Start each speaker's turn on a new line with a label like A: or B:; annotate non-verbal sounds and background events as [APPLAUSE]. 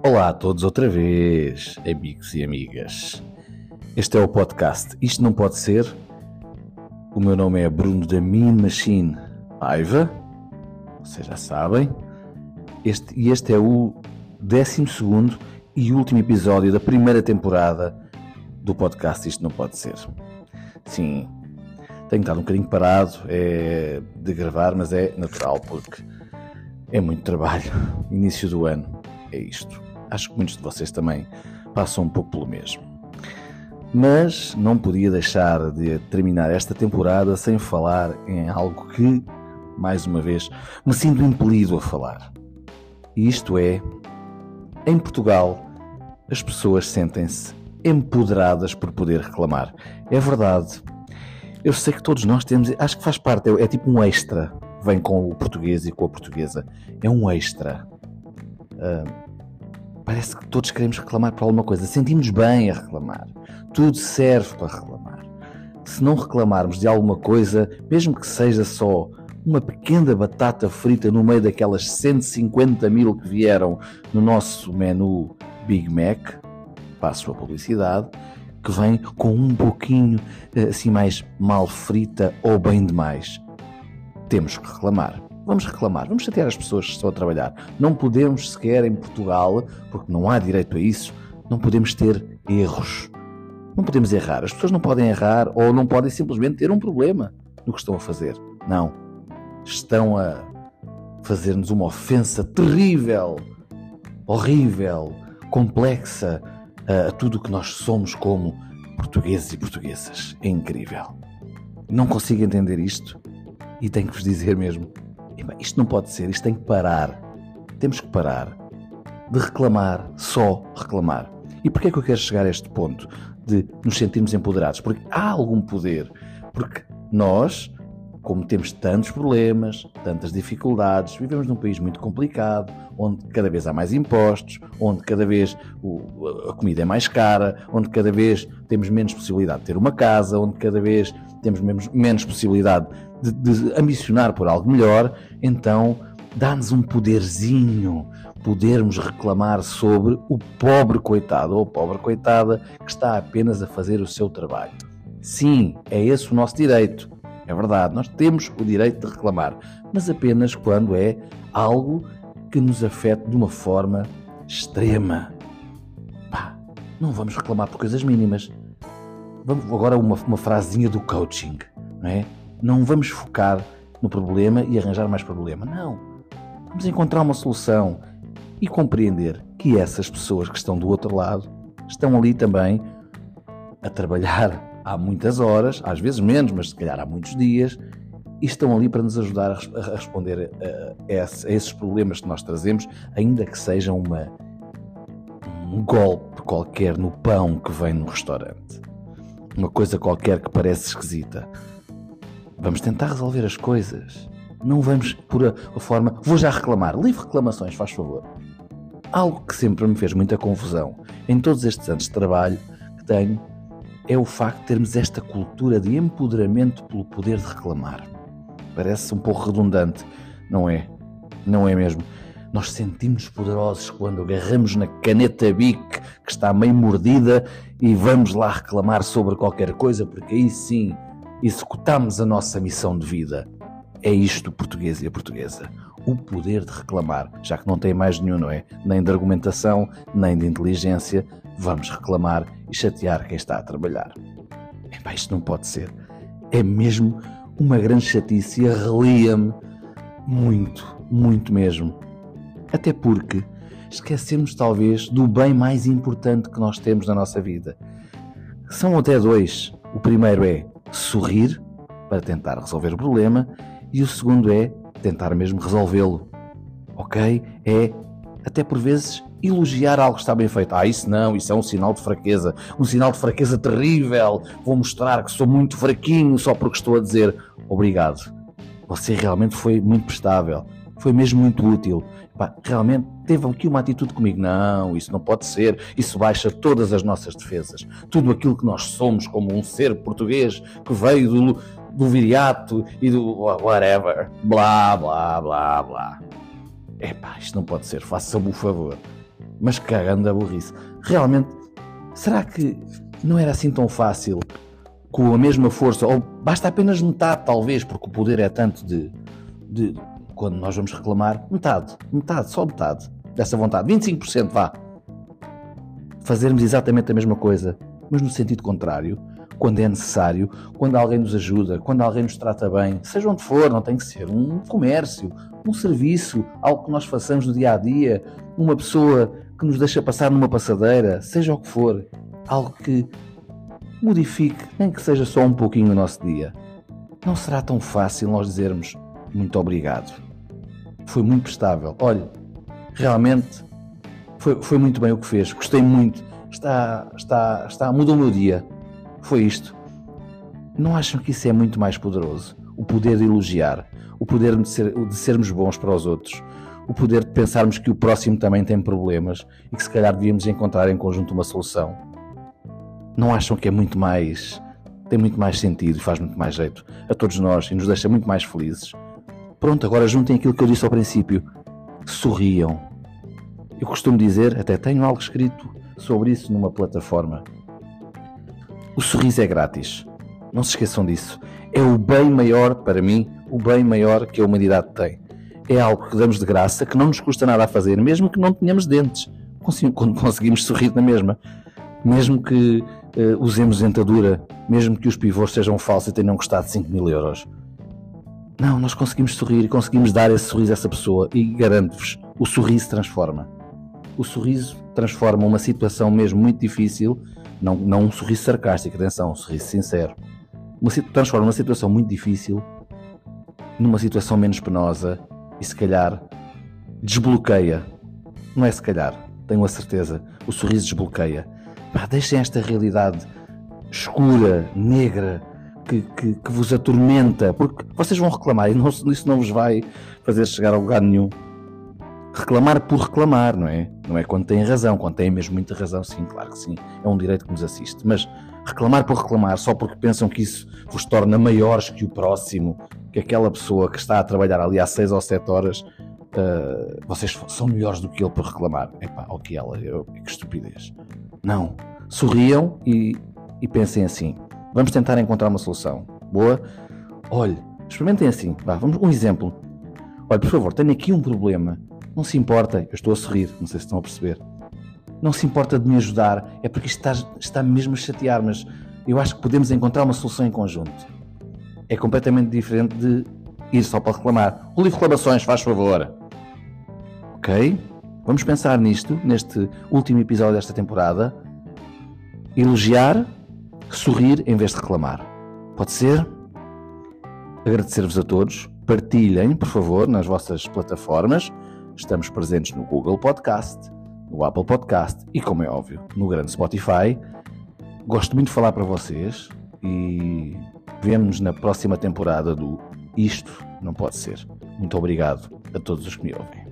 A: Olá a todos outra vez, amigos e amigas. Este é o podcast Isto Não Pode Ser. O meu nome é Bruno da Mean Machine Paiva. Vocês já sabem. Este, e este é o 12 e último episódio da primeira temporada do podcast Isto Não Pode Ser. Sim, tenho estado um bocadinho parado é, de gravar, mas é natural porque é muito trabalho. [LAUGHS] Início do ano é isto. Acho que muitos de vocês também passam um pouco pelo mesmo. Mas não podia deixar de terminar esta temporada sem falar em algo que, mais uma vez, me sinto impelido a falar. E isto é, em Portugal, as pessoas sentem-se empoderadas por poder reclamar. É verdade. Eu sei que todos nós temos, acho que faz parte, é, é tipo um extra. Vem com o português e com a portuguesa. É um extra. Uh, Parece que todos queremos reclamar por alguma coisa. Sentimos bem a reclamar. Tudo serve para reclamar. Se não reclamarmos de alguma coisa, mesmo que seja só uma pequena batata frita no meio daquelas 150 mil que vieram no nosso menu Big Mac, passo a publicidade, que vem com um pouquinho eh, assim mais mal frita ou bem demais. Temos que reclamar vamos reclamar, vamos chatear as pessoas que estão a trabalhar. Não podemos sequer em Portugal, porque não há direito a isso, não podemos ter erros. Não podemos errar. As pessoas não podem errar ou não podem simplesmente ter um problema no que estão a fazer. Não. Estão a fazer-nos uma ofensa terrível, horrível, complexa a tudo o que nós somos como portugueses e portuguesas. É incrível. Não consigo entender isto e tenho que vos dizer mesmo isto não pode ser, isto tem que parar. Temos que parar de reclamar, só reclamar. E porquê é que eu quero chegar a este ponto de nos sentirmos empoderados? Porque há algum poder. Porque nós, como temos tantos problemas, tantas dificuldades, vivemos num país muito complicado, onde cada vez há mais impostos, onde cada vez a comida é mais cara, onde cada vez temos menos possibilidade de ter uma casa, onde cada vez temos menos, menos possibilidade de, de ambicionar por algo melhor, então dá-nos um poderzinho podermos reclamar sobre o pobre coitado ou pobre coitada que está apenas a fazer o seu trabalho. Sim, é esse o nosso direito. É verdade, nós temos o direito de reclamar, mas apenas quando é algo que nos afete de uma forma extrema. Pá, não vamos reclamar por coisas mínimas. Vamos agora uma, uma frasinha do coaching, não é? Não vamos focar no problema e arranjar mais problema. Não. Vamos encontrar uma solução e compreender que essas pessoas que estão do outro lado estão ali também a trabalhar há muitas horas, às vezes menos, mas se calhar há muitos dias, e estão ali para nos ajudar a responder a, esses problemas que nós trazemos, ainda que seja uma, um golpe qualquer no pão que vem no restaurante. Uma coisa qualquer que parece esquisita. Vamos tentar resolver as coisas. Não vamos por a, forma. Vou já reclamar. Livre reclamações, faz favor. Algo que sempre me fez muita confusão em todos estes anos de trabalho que tenho é o facto de termos esta cultura de empoderamento pelo poder de reclamar. Parece um pouco redundante, não é? Não é mesmo? Nós sentimos poderosos quando agarramos na caneta Bic que está meio mordida e vamos lá reclamar sobre qualquer coisa, porque aí sim executamos a nossa missão de vida. É isto o português e a portuguesa. O poder de reclamar, já que não tem mais nenhum, não é? Nem de argumentação, nem de inteligência. Vamos reclamar e chatear quem está a trabalhar. Epá, isto não pode ser. É mesmo uma grande chatice e arrelia-me muito, muito mesmo. Até porque esquecemos talvez do bem mais importante que nós temos na nossa vida. São até dois. O primeiro é sorrir para tentar resolver o problema e o segundo é tentar mesmo resolvê-lo. Ok? É até por vezes elogiar algo que está bem feito. Ah, isso não, isso é um sinal de fraqueza, um sinal de fraqueza terrível. Vou mostrar que sou muito fraquinho só porque estou a dizer obrigado. Você realmente foi muito prestável, foi mesmo muito útil. Pá, realmente teve aqui uma atitude comigo. Não, isso não pode ser. Isso baixa todas as nossas defesas. Tudo aquilo que nós somos como um ser português que veio do, do viriato e do whatever. Blá, blá, blá, blá. Epá, isto não pode ser. Faça-me o favor. Mas cagando a burrice. Realmente, será que não era assim tão fácil, com a mesma força, ou basta apenas metade, talvez, porque o poder é tanto de, de quando nós vamos reclamar, metade, metade, só metade dessa vontade, 25% vá. Fazermos exatamente a mesma coisa, mas no sentido contrário, quando é necessário, quando alguém nos ajuda, quando alguém nos trata bem, seja onde for, não tem que ser um comércio, um serviço, algo que nós façamos no dia a dia, uma pessoa que nos deixa passar numa passadeira, seja o que for, algo que modifique, nem que seja só um pouquinho o nosso dia. Não será tão fácil nós dizermos muito obrigado. Foi muito prestável. Olha, realmente foi, foi muito bem o que fez. Gostei muito. Está, está, está, mudou o meu dia. Foi isto. Não acham que isso é muito mais poderoso? O poder de elogiar, o poder de, ser, de sermos bons para os outros, o poder de pensarmos que o próximo também tem problemas e que se calhar devíamos encontrar em conjunto uma solução. Não acham que é muito mais. tem muito mais sentido e faz muito mais jeito a todos nós e nos deixa muito mais felizes? Pronto, agora juntem aquilo que eu disse ao princípio. Sorriam. Eu costumo dizer, até tenho algo escrito sobre isso numa plataforma. O sorriso é grátis. Não se esqueçam disso. É o bem maior, para mim, o bem maior que a humanidade tem. É algo que damos de graça, que não nos custa nada a fazer, mesmo que não tenhamos dentes. [LAUGHS] Quando conseguimos sorrir na mesma. Mesmo que uh, usemos dentadura, mesmo que os pivôs sejam falsos e tenham custado 5 mil euros. Não, nós conseguimos sorrir e conseguimos dar esse sorriso a essa pessoa e garanto-vos, o sorriso transforma. O sorriso transforma uma situação mesmo muito difícil, não, não um sorriso sarcástico, atenção, um sorriso sincero. Uma, transforma uma situação muito difícil numa situação menos penosa e se calhar desbloqueia. Não é se calhar, tenho a certeza, o sorriso desbloqueia. Pá, deixem esta realidade escura, negra, que, que, que, vos atormenta, porque vocês vão reclamar e não, isso não vos vai fazer chegar a lugar nenhum. Reclamar por reclamar, não é? Não é quando têm razão, quando têm mesmo muita razão, sim, claro que sim, é um direito que nos assiste. Mas reclamar por reclamar só porque pensam que isso vos torna maiores que o próximo, que aquela pessoa que está a trabalhar ali há 6 ou 7 horas, uh, vocês são melhores do que ele por reclamar. Epá, ou que ela, eu, que estupidez. Não. Sorriam e, e pensem assim: Vamos tentar encontrar uma solução. Boa? Olhe, experimentem assim. Vá, vamos um exemplo. Olha, por favor, tenho aqui um problema. Não se importa, eu estou a sorrir, não sei se estão a perceber. Não se importa de me ajudar, é porque isto está, está mesmo a chatear, mas eu acho que podemos encontrar uma solução em conjunto. É completamente diferente de ir só para reclamar. O livro reclamações, faz favor. Ok? Vamos pensar nisto, neste último episódio desta temporada. Elogiar sorrir em vez de reclamar. Pode ser? Agradecer-vos a todos. Partilhem, por favor, nas vossas plataformas. Estamos presentes no Google Podcast, no Apple Podcast e, como é óbvio, no grande Spotify. Gosto muito de falar para vocês e vemos na próxima temporada do Isto Não Pode Ser. Muito obrigado a todos os que me ouvem.